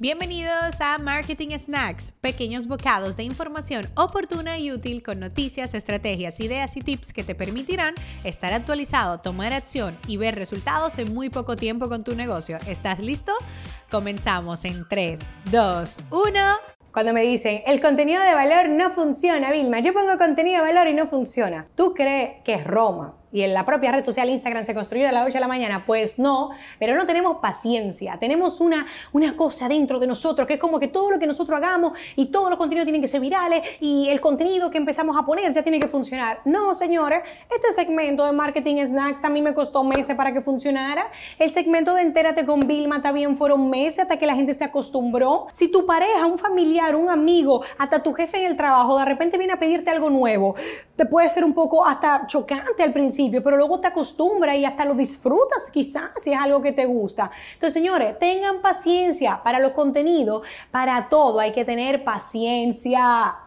Bienvenidos a Marketing Snacks, pequeños bocados de información oportuna y útil con noticias, estrategias, ideas y tips que te permitirán estar actualizado, tomar acción y ver resultados en muy poco tiempo con tu negocio. ¿Estás listo? Comenzamos en 3, 2, 1 cuando me dicen, el contenido de valor no funciona, Vilma, yo pongo contenido de valor y no funciona. ¿Tú crees que es Roma? Y en la propia red social Instagram se construyó de la noche a la mañana, pues no, pero no tenemos paciencia, tenemos una, una cosa dentro de nosotros que es como que todo lo que nosotros hagamos y todos los contenidos tienen que ser virales y el contenido que empezamos a poner ya tiene que funcionar. No, señores, este segmento de Marketing Snacks a mí me costó meses para que funcionara. El segmento de Entérate con Vilma también fueron meses hasta que la gente se acostumbró. Si tu pareja, un familiar, un amigo, hasta tu jefe en el trabajo de repente viene a pedirte algo nuevo, te puede ser un poco hasta chocante al principio pero luego te acostumbras y hasta lo disfrutas quizás si es algo que te gusta. Entonces, señores, tengan paciencia para los contenidos, para todo hay que tener paciencia.